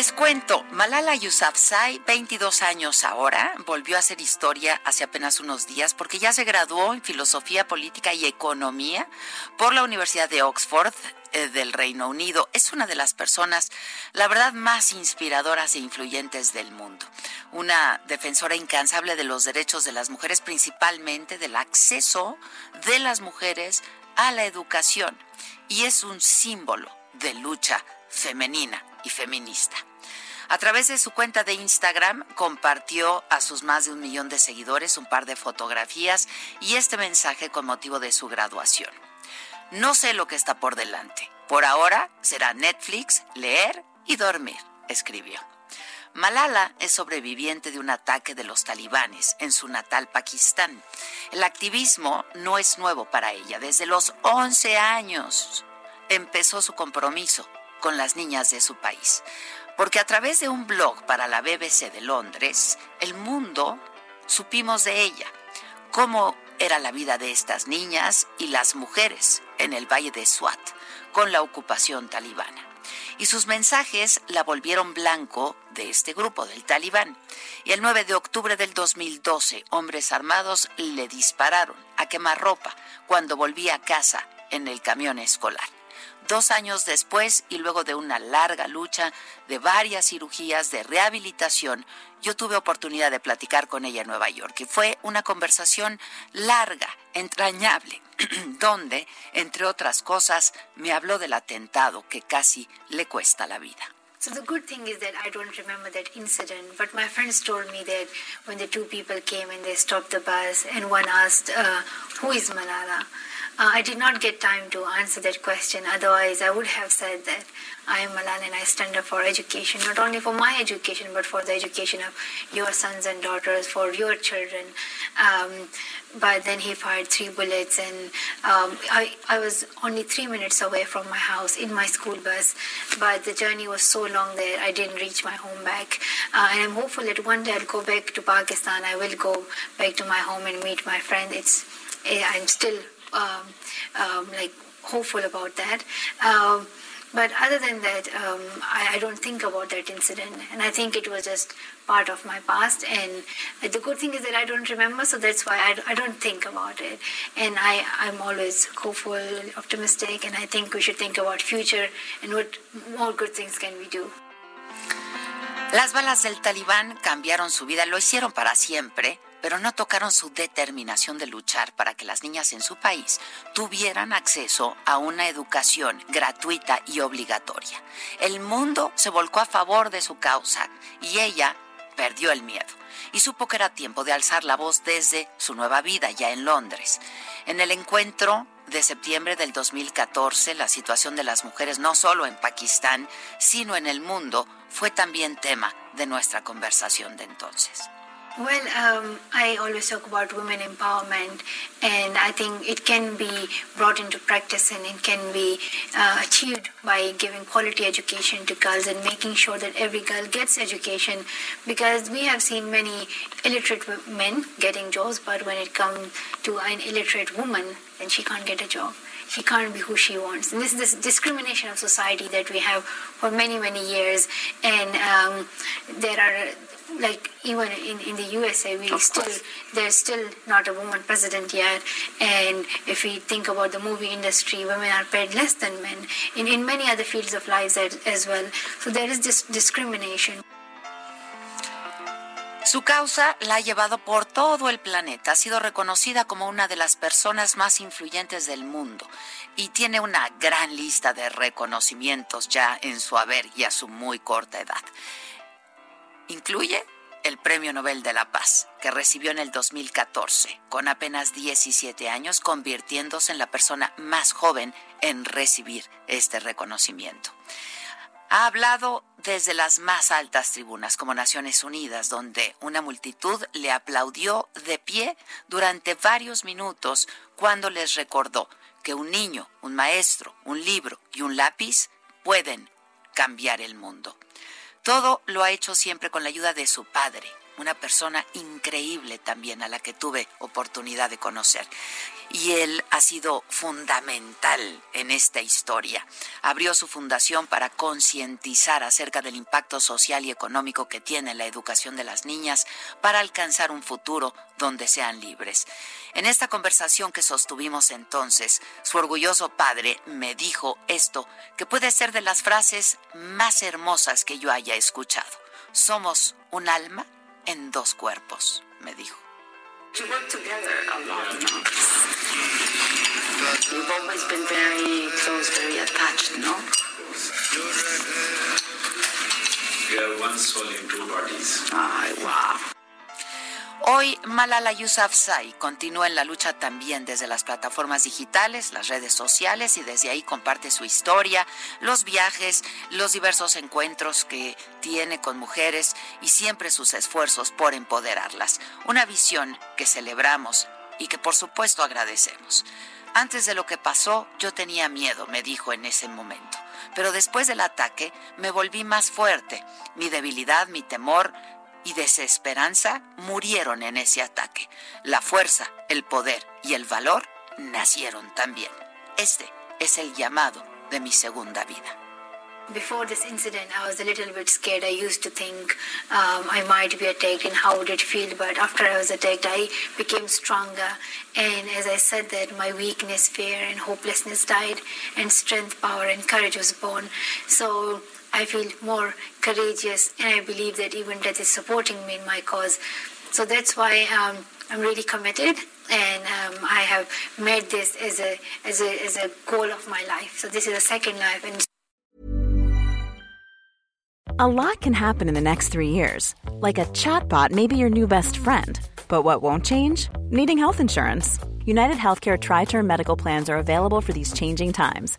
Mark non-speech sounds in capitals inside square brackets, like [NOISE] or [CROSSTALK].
Les cuento, Malala Yousafzai, 22 años ahora, volvió a hacer historia hace apenas unos días porque ya se graduó en Filosofía Política y Economía por la Universidad de Oxford eh, del Reino Unido. Es una de las personas, la verdad, más inspiradoras e influyentes del mundo. Una defensora incansable de los derechos de las mujeres, principalmente del acceso de las mujeres a la educación. Y es un símbolo de lucha femenina y feminista. A través de su cuenta de Instagram compartió a sus más de un millón de seguidores un par de fotografías y este mensaje con motivo de su graduación. No sé lo que está por delante. Por ahora será Netflix, leer y dormir, escribió. Malala es sobreviviente de un ataque de los talibanes en su natal Pakistán. El activismo no es nuevo para ella. Desde los 11 años empezó su compromiso con las niñas de su país porque a través de un blog para la BBC de Londres, el mundo supimos de ella, cómo era la vida de estas niñas y las mujeres en el valle de Swat con la ocupación talibana. Y sus mensajes la volvieron blanco de este grupo del talibán. Y el 9 de octubre del 2012, hombres armados le dispararon a quemarropa cuando volvía a casa en el camión escolar dos años después y luego de una larga lucha, de varias cirugías, de rehabilitación, yo tuve oportunidad de platicar con ella en Nueva York y fue una conversación larga, entrañable, [CLEARS THROAT] donde, entre otras cosas, me habló del atentado que casi le cuesta la vida. So the good thing is that I don't remember that incident, but my friends told me that when the two people came and they stopped the bus and one asked, uh, who is Malala? Uh, I did not get time to answer that question. Otherwise, I would have said that I am Malala and I stand up for education, not only for my education, but for the education of your sons and daughters, for your children. Um, but then he fired three bullets, and um, I, I was only three minutes away from my house in my school bus. But the journey was so long that I didn't reach my home back. Uh, and I'm hopeful that one day I'll go back to Pakistan. I will go back to my home and meet my friend. It's eh, I'm still um, um, like hopeful about that. Um, but other than that, um, I, I, don't think about that incident, and I think it was just part of my past. And the good thing is that I don't remember, so that's why I, I don't think about it. And I, I'm always hopeful, optimistic, and I think we should think about future and what more good things can we do. Las balas del talibán cambiaron su vida, lo hicieron para siempre pero no tocaron su determinación de luchar para que las niñas en su país tuvieran acceso a una educación gratuita y obligatoria. El mundo se volcó a favor de su causa y ella perdió el miedo y supo que era tiempo de alzar la voz desde su nueva vida ya en Londres. En el encuentro de septiembre del 2014, la situación de las mujeres no solo en Pakistán, sino en el mundo, fue también tema de nuestra conversación de entonces. Well, um, I always talk about women empowerment, and I think it can be brought into practice and it can be uh, achieved by giving quality education to girls and making sure that every girl gets education. Because we have seen many illiterate men getting jobs, but when it comes to an illiterate woman, then she can't get a job she can't be who she wants. And this is this discrimination of society that we have for many, many years. And um, there are like even in, in the USA, we still there's still not a woman president yet. And if we think about the movie industry, women are paid less than men in, in many other fields of lives as, as well. So there is this discrimination. Su causa la ha llevado por todo el planeta. Ha sido reconocida como una de las personas más influyentes del mundo y tiene una gran lista de reconocimientos ya en su haber y a su muy corta edad. Incluye el Premio Nobel de la Paz, que recibió en el 2014, con apenas 17 años, convirtiéndose en la persona más joven en recibir este reconocimiento ha hablado desde las más altas tribunas, como Naciones Unidas, donde una multitud le aplaudió de pie durante varios minutos cuando les recordó que un niño, un maestro, un libro y un lápiz pueden cambiar el mundo. Todo lo ha hecho siempre con la ayuda de su padre, una persona increíble también a la que tuve oportunidad de conocer y él ha sido fundamental en esta historia. Abrió su fundación para concientizar acerca del impacto social y económico que tiene la educación de las niñas para alcanzar un futuro donde sean libres. En esta conversación que sostuvimos entonces, su orgulloso padre me dijo esto, que puede ser de las frases más hermosas que yo haya escuchado. Somos un alma en dos cuerpos, me dijo. To work together a lot, know. We've always been very close, very attached, no? We are one soul in two bodies. Wow. Hoy Malala Yousafzai continúa en la lucha también desde las plataformas digitales, las redes sociales y desde ahí comparte su historia, los viajes, los diversos encuentros que tiene con mujeres y siempre sus esfuerzos por empoderarlas. Una visión que celebramos y que por supuesto agradecemos. Antes de lo que pasó, yo tenía miedo, me dijo en ese momento. Pero después del ataque me volví más fuerte. Mi debilidad, mi temor, y desesperanza murieron en ese ataque. La fuerza, el poder y el valor nacieron también. Este es el llamado de mi segunda vida. Before this incident, I was a little bit scared. I used to think um, I might be attacked and how would it feel. But after I was attacked, I became stronger. And as I said that, my weakness, fear, and hopelessness died, and strength, power, and courage was born. So I feel more courageous, and I believe that even death is supporting me in my cause. So that's why um, I'm really committed, and um, I have made this as a as a as a goal of my life. So this is a second life, and. A lot can happen in the next three years, like a chatbot may be your new best friend. But what won't change? Needing health insurance. United Healthcare Tri Term Medical Plans are available for these changing times